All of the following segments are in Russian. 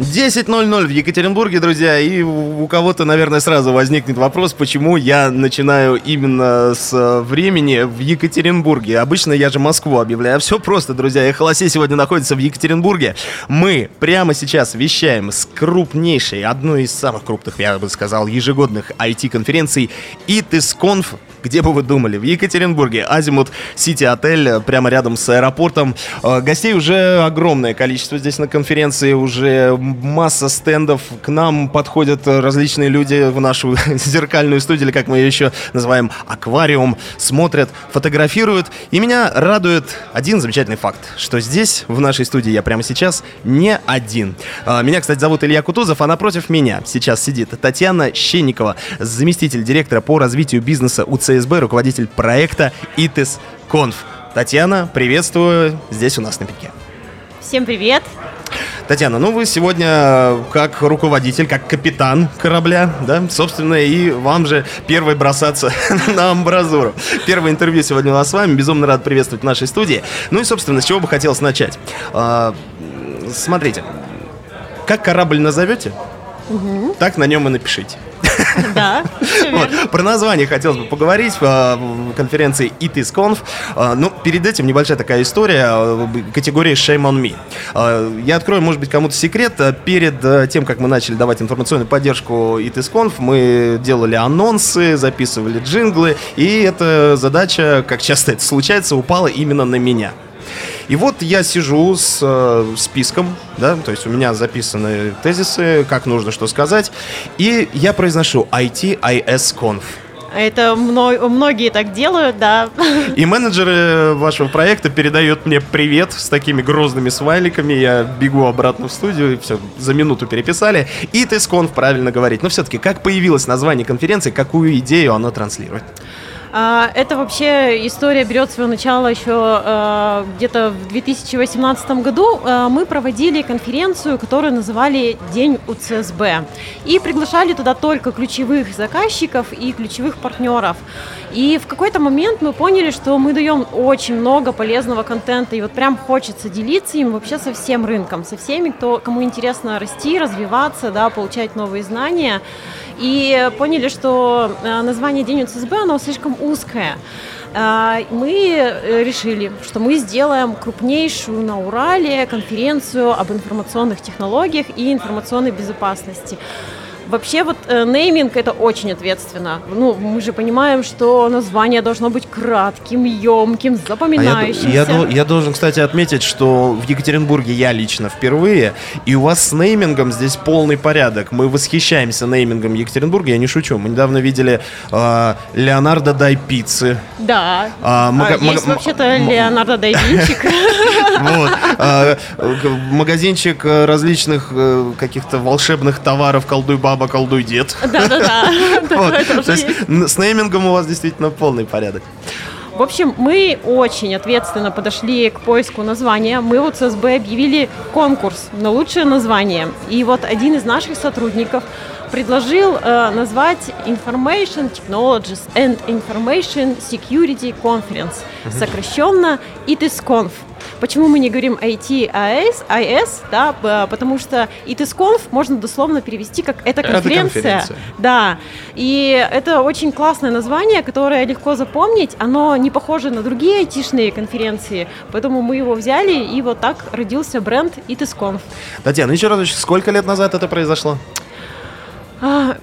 10.00 в Екатеринбурге, друзья, и у кого-то, наверное, сразу возникнет вопрос, почему я начинаю именно с э, времени в Екатеринбурге. Обычно я же Москву объявляю. Все просто, друзья. Эхолосей сегодня находится в Екатеринбурге. Мы прямо сейчас вещаем с крупнейшей, одной из самых крупных, я бы сказал, ежегодных IT-конференций ITISConf где бы вы думали? В Екатеринбурге. Азимут Сити Отель, прямо рядом с аэропортом. Э, гостей уже огромное количество здесь на конференции. Уже масса стендов. К нам подходят различные люди в нашу зеркальную студию, или как мы ее еще называем, аквариум. Смотрят, фотографируют. И меня радует один замечательный факт, что здесь, в нашей студии, я прямо сейчас не один. Э, меня, кстати, зовут Илья Кутузов, а напротив меня сейчас сидит Татьяна Щенникова, заместитель директора по развитию бизнеса УЦ ЦСБ, руководитель проекта ИТИС Конф. Татьяна, приветствую здесь у нас на пике. Всем привет! Татьяна, ну вы сегодня как руководитель, как капитан корабля, да, собственно, и вам же первой бросаться на амбразуру. Первое интервью сегодня у нас с вами, безумно рад приветствовать в нашей студии. Ну и, собственно, с чего бы хотелось начать? А, смотрите, как корабль назовете, угу. так на нем и напишите. Да, вот. Про название хотелось бы поговорить в конференции ITISConf. А, ну, перед этим небольшая такая история а, категории Shame on Me. Я открою, может быть, кому-то секрет. Перед тем, как мы начали давать информационную поддержку ITISConf, мы делали анонсы, записывали джинглы, и эта задача, как часто это случается, упала именно на меня. И вот я сижу с э, списком, да, то есть у меня записаны тезисы, как нужно что сказать, и я произношу ITIS-Conf. Это многие так делают, да. И менеджеры вашего проекта передают мне привет с такими грозными смайликами. Я бегу обратно в студию, и все, за минуту переписали. И ты сконф правильно говорить. Но все-таки, как появилось название конференции, какую идею оно транслирует? А, это вообще история берет свое начало еще э, где-то в 2018 году. Э, мы проводили конференцию, которую называли День УЦСБ. И приглашали туда только ключевых заказчиков и ключевых партнеров. И в какой-то момент мы поняли, что мы даем очень много полезного контента, и вот прям хочется делиться им вообще со всем рынком, со всеми, кто, кому интересно расти, развиваться, да, получать новые знания. И поняли, что э, название День УЦСБ, оно слишком узкое. А, мы э, решили, что мы сделаем крупнейшую на Урале конференцию об информационных технологиях и информационной безопасности. Вообще вот э, нейминг это очень ответственно. Ну, мы же понимаем, что название должно быть кратким, емким, запоминающимся. А я, я, я должен, кстати, отметить, что в Екатеринбурге я лично впервые, и у вас с неймингом здесь полный порядок. Мы восхищаемся неймингом Екатеринбурга, я не шучу. Мы недавно видели э, Леонардо Дай Пиццы. Да. А, мага- а, есть вообще-то Леонардо Дай Винчик. А, магазинчик различных э, каких-то волшебных товаров колдуй баба баба, колдуй дед. Да-да-да. Есть с неймингом у вас действительно полный порядок. В общем, мы очень ответственно подошли к поиску названия. Мы вот с СБ объявили конкурс на лучшее название. И вот один из наших сотрудников предложил э, назвать Information Technologies and Information Security Conference, сокращенно ITISConf. Почему мы не говорим IT, IS, IS, да, потому что ITISConf можно дословно перевести как «это конференция». Это конференция. Да, и это очень классное название, которое легко запомнить, оно не похоже на другие айтишные конференции, поэтому мы его взяли, и вот так родился бренд ITISConf. Татьяна, еще раз, сколько лет назад это произошло? А,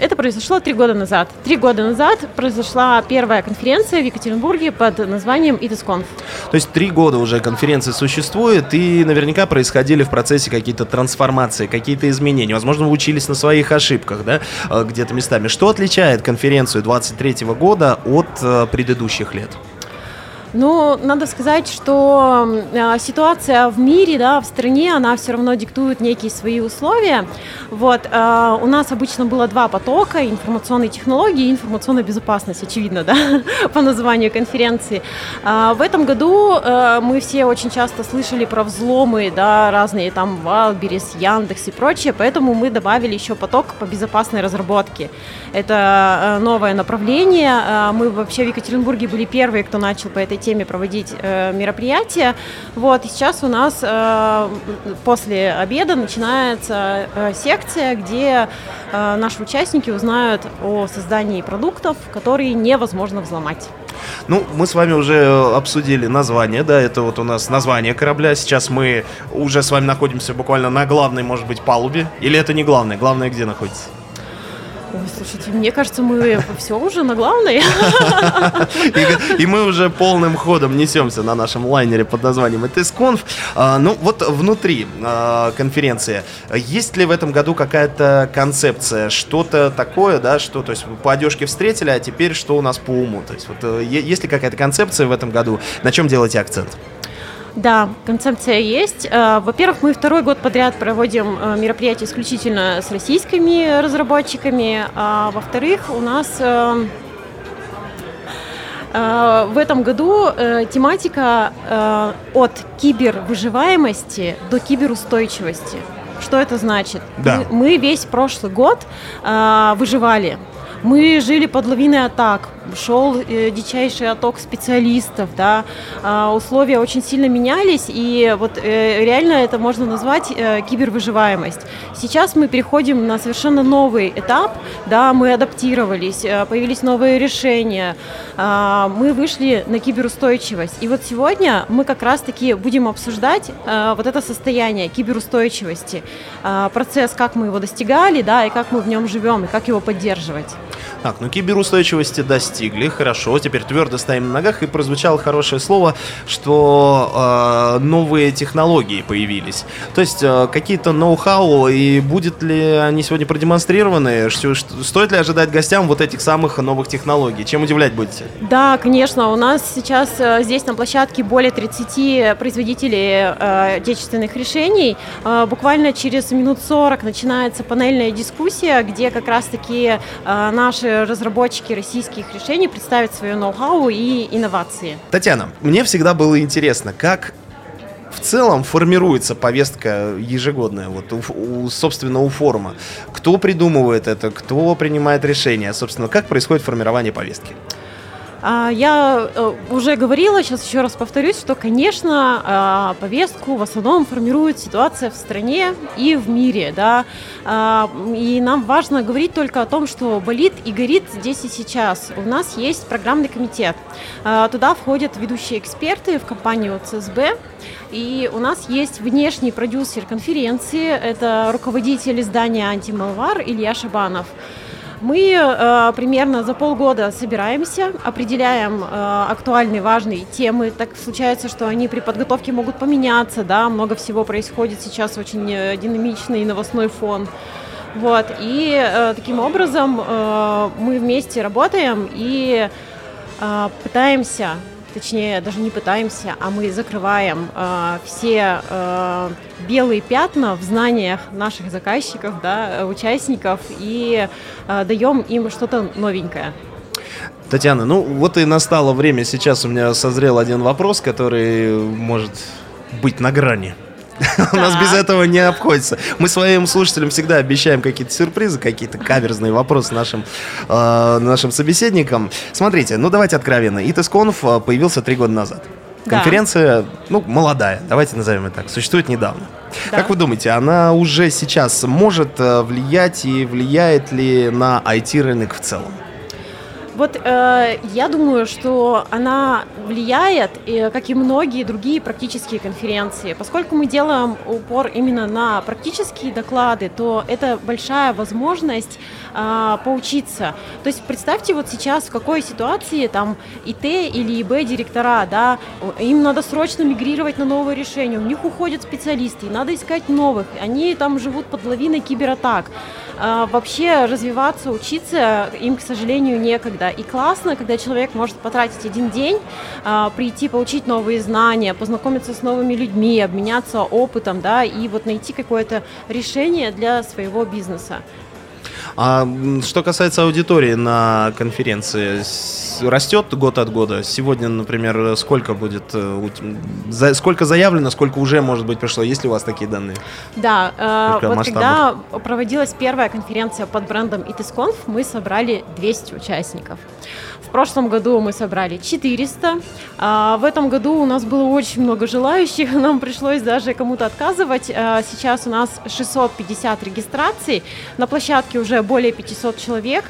это произошло три года назад. Три года назад произошла первая конференция в Екатеринбурге под названием ITISConf. То есть три года уже конференция существует, и наверняка происходили в процессе какие-то трансформации, какие-то изменения. Возможно, вы учились на своих ошибках, да, э, где-то местами. Что отличает конференцию 23 года от э, предыдущих лет? Ну, надо сказать, что э, ситуация в мире, да, в стране, она все равно диктует некие свои условия. Вот, э, у нас обычно было два потока, информационные технологии и информационная безопасность, очевидно, да, по названию конференции. Э, в этом году э, мы все очень часто слышали про взломы, да, разные там Wildberries, Яндекс и прочее, поэтому мы добавили еще поток по безопасной разработке. Это новое направление. Мы вообще в Екатеринбурге были первые, кто начал по этой теме проводить э, мероприятия. Вот, сейчас у нас э, после обеда начинается э, секция, где э, наши участники узнают о создании продуктов, которые невозможно взломать. Ну, мы с вами уже обсудили название, да, это вот у нас название корабля. Сейчас мы уже с вами находимся буквально на главной, может быть, палубе. Или это не главное? Главное где находится? Ой, слушайте, мне кажется, мы все уже на главной. И, мы уже полным ходом несемся на нашем лайнере под названием ETSConf. А, ну, вот внутри а, конференции, есть ли в этом году какая-то концепция, что-то такое, да, что, то есть по одежке встретили, а теперь что у нас по уму? То есть вот э, есть ли какая-то концепция в этом году, на чем делаете акцент? Да, концепция есть. Э, во-первых, мы второй год подряд проводим э, мероприятия исключительно с российскими разработчиками. А во-вторых, у нас э, в этом году тематика от кибервыживаемости до киберустойчивости. Что это значит? Да. Мы весь прошлый год выживали. Мы жили под лавиной атак, шел э, дичайший отток специалистов, да, э, условия очень сильно менялись, и вот э, реально это можно назвать э, кибервыживаемость. Сейчас мы переходим на совершенно новый этап, да, мы адаптировались, появились новые решения, э, мы вышли на киберустойчивость. И вот сегодня мы как раз-таки будем обсуждать вот это состояние киберустойчивости, процесс, как мы его достигали, да, и как мы в нем живем, и как его поддерживать. Так, ну киберустойчивости достигли, хорошо, теперь твердо стоим на ногах, и прозвучало хорошее слово, что э, новые технологии появились. То есть э, какие-то ноу-хау, и будет ли они сегодня продемонстрированы, что, что, стоит ли ожидать гостям вот этих самых новых технологий? Чем удивлять будете? Да, конечно, у нас сейчас э, здесь на площадке более 30 производителей э, отечественных решений. Э, буквально через минут 40 начинается панельная дискуссия, где как раз-таки э, наши разработчики российских решений представят свое ноу-хау и инновации. Татьяна, мне всегда было интересно, как в целом формируется повестка ежегодная, вот у, у, собственно, у форума. Кто придумывает это, кто принимает решения, собственно, как происходит формирование повестки? А, я э, уже говорила, сейчас еще раз повторюсь, что, конечно, а, повестку в основном формирует ситуация в стране и в мире, да, а, и нам важно говорить только о том, что болит и горит здесь и сейчас. У нас есть программный комитет, туда входят ведущие эксперты в компанию ЦСБ, и у нас есть внешний продюсер конференции, это руководитель издания «Антималвар» Илья Шабанов. Мы э, примерно за полгода собираемся, определяем э, актуальные, важные темы. Так случается, что они при подготовке могут поменяться, да, много всего происходит сейчас, очень э, динамичный новостной фон. Вот, и э, таким образом э, мы вместе работаем и э, пытаемся точнее даже не пытаемся, а мы закрываем э, все э, белые пятна в знаниях наших заказчиков, да, участников и э, даем им что-то новенькое. Татьяна, ну вот и настало время, сейчас у меня созрел один вопрос, который может быть на грани. У нас без этого не обходится. Мы своим слушателям всегда обещаем какие-то сюрпризы, какие-то каверзные вопросы нашим, э, нашим собеседникам. Смотрите, ну давайте откровенно. ИТСКонф э, появился три года назад. Конференция, ну, молодая, давайте назовем это так, существует недавно. Да. Как вы думаете, она уже сейчас может э, влиять и влияет ли на IT-рынок в целом? Вот э, я думаю, что она влияет, э, как и многие другие практические конференции. Поскольку мы делаем упор именно на практические доклады, то это большая возможность э, поучиться. То есть представьте вот сейчас, в какой ситуации там ИТ или ИБ директора, да, им надо срочно мигрировать на новые решения, у них уходят специалисты, и надо искать новых, они там живут под лавиной кибератак. А, вообще развиваться, учиться им, к сожалению, некогда. И классно, когда человек может потратить один день, а, прийти, получить новые знания, познакомиться с новыми людьми, обменяться опытом, да, и вот найти какое-то решение для своего бизнеса. А что касается аудитории на конференции, растет год от года? Сегодня, например, сколько будет, э, сколько заявлено, сколько уже, может быть, пришло? Есть ли у вас такие данные? Да, э, вот когда проводилась первая конференция под брендом ITISConf, мы собрали 200 участников. В прошлом году мы собрали 400. А в этом году у нас было очень много желающих. Нам пришлось даже кому-то отказывать. А сейчас у нас 650 регистраций. На площадке уже более 500 человек.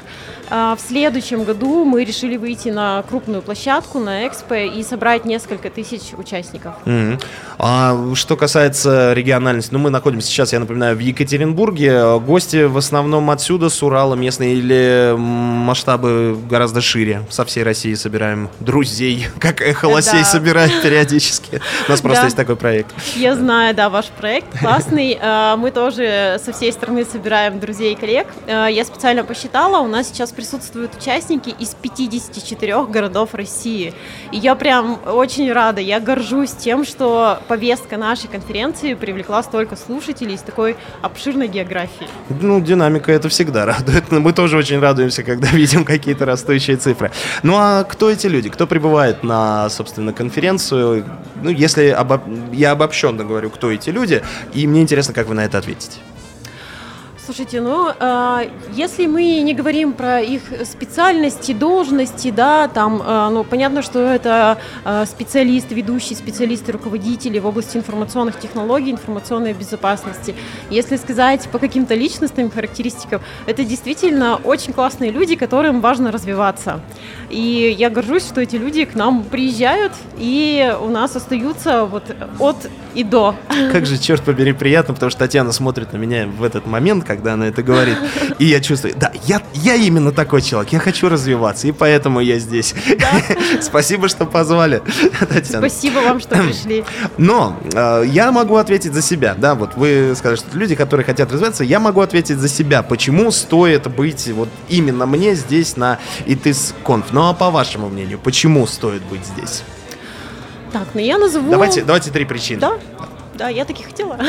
А, в следующем году мы решили выйти на крупную площадку, на Экспо и собрать несколько тысяч участников. Mm-hmm. А что касается региональности, ну мы находимся сейчас, я напоминаю, в Екатеринбурге. Гости в основном отсюда, с Урала местные или масштабы гораздо шире? Со всей России собираем друзей, как Эхо Лосей да. собирает периодически. У нас просто да. есть такой проект. Я знаю, да, ваш проект классный. А, мы тоже со всей страны собираем друзей и коллег. А, я специально посчитала, у нас сейчас присутствуют участники из 54 городов России. И я прям очень рада, я горжусь тем, что повестка нашей конференции привлекла столько слушателей из такой обширной географии. Ну, динамика это всегда радует. Мы тоже очень радуемся, когда видим какие-то растущие цифры. Ну, а кто эти люди? Кто прибывает на, собственно, конференцию? Ну, если обо... я обобщенно говорю, кто эти люди, и мне интересно, как вы на это ответите. Слушайте, ну, э, если мы не говорим про их специальности, должности, да, там, э, ну, понятно, что это э, специалисты, ведущие специалисты, руководители в области информационных технологий, информационной безопасности. Если сказать по каким-то личностным характеристикам, это действительно очень классные люди, которым важно развиваться. И я горжусь, что эти люди к нам приезжают и у нас остаются вот от и до. Как же, черт побери, приятно, потому что Татьяна смотрит на меня в этот момент, когда она это говорит, и я чувствую, да, я, я именно такой человек, я хочу развиваться, и поэтому я здесь. Да. Спасибо, что позвали, Татьяна. Спасибо вам, что пришли. Но э, я могу ответить за себя, да, вот вы сказали, что люди, которые хотят развиваться, я могу ответить за себя, почему стоит быть вот именно мне здесь на ITIS-конф. Ну а по вашему мнению, почему стоит быть здесь? Так, ну я назову... Давайте, давайте три причины. Да, да, я таки хотела.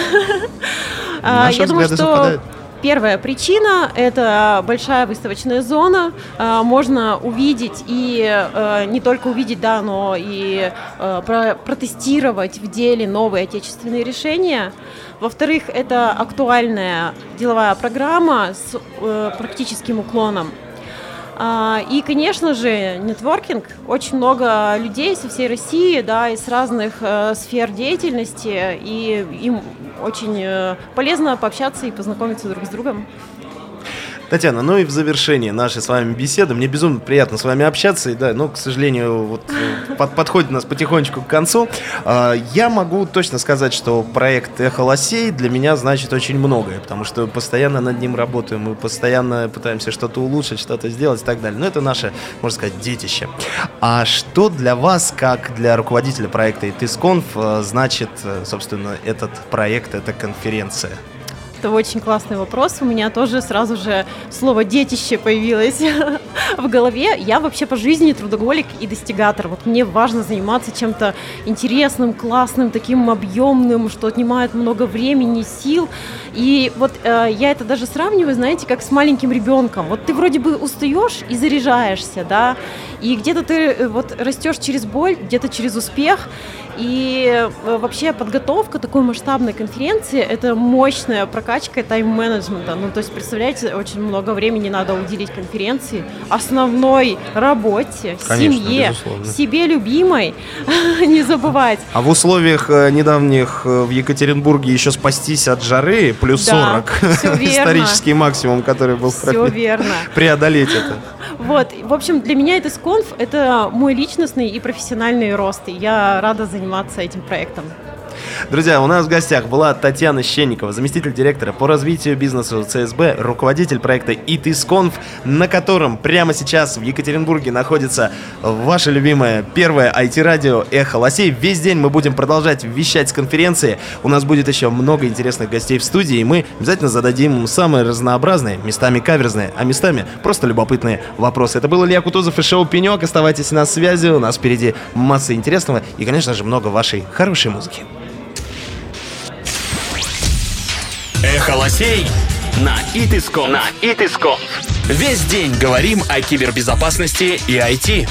А, я думаю, что Первая причина – это большая выставочная зона. А, можно увидеть и э, не только увидеть, да, но и э, протестировать в деле новые отечественные решения. Во-вторых, это актуальная деловая программа с э, практическим уклоном. А, и, конечно же, нетворкинг. Очень много людей со всей России, да, из разных э, сфер деятельности, и им очень э, полезно пообщаться и познакомиться друг с другом. Татьяна, ну и в завершении нашей с вами беседы, мне безумно приятно с вами общаться, и да, ну, к сожалению, вот э, под, подходит нас потихонечку к концу. А, я могу точно сказать, что проект «Эхо Лосей» для меня значит очень многое, потому что постоянно над ним работаем, мы постоянно пытаемся что-то улучшить, что-то сделать и так далее. Но это наше, можно сказать, детище. А что для вас, как для руководителя проекта «ИТИСКонф», э, значит, э, собственно, этот проект, эта конференция? Это очень классный вопрос. У меня тоже сразу же слово «детище» появилось в голове. Я вообще по жизни трудоголик и достигатор. Вот мне важно заниматься чем-то интересным, классным, таким объемным, что отнимает много времени, сил. И вот э, я это даже сравниваю, знаете, как с маленьким ребенком. Вот ты вроде бы устаешь и заряжаешься, да, и где-то ты э, вот растешь через боль, где-то через успех. И э, вообще подготовка такой масштабной конференции – это мощная прокачка тайм-менеджмента. Ну, то есть, представляете, очень много времени надо уделить конференции, основной работе, Конечно, семье, безусловно. себе любимой, не забывать. А в условиях э, недавних в Екатеринбурге еще спастись от жары плюс да, 40 исторический максимум, который был все верно. преодолеть это. Вот, в общем, для меня это сконф, это мой личностный и профессиональный рост, и я рада заниматься этим проектом. Друзья, у нас в гостях была Татьяна Щенникова, заместитель директора по развитию бизнеса ЦСБ, руководитель проекта ИТИСКОНФ, на котором прямо сейчас в Екатеринбурге находится ваше любимое первое IT-радио «Эхо Лосей». Весь день мы будем продолжать вещать с конференции. У нас будет еще много интересных гостей в студии, и мы обязательно зададим им самые разнообразные, местами каверзные, а местами просто любопытные вопросы. Это был Илья Кутузов и шоу «Пенек». Оставайтесь на связи, у нас впереди масса интересного и, конечно же, много вашей хорошей музыки. Эхо лосей на Итиском. На Итиском. Весь день говорим о кибербезопасности и IT.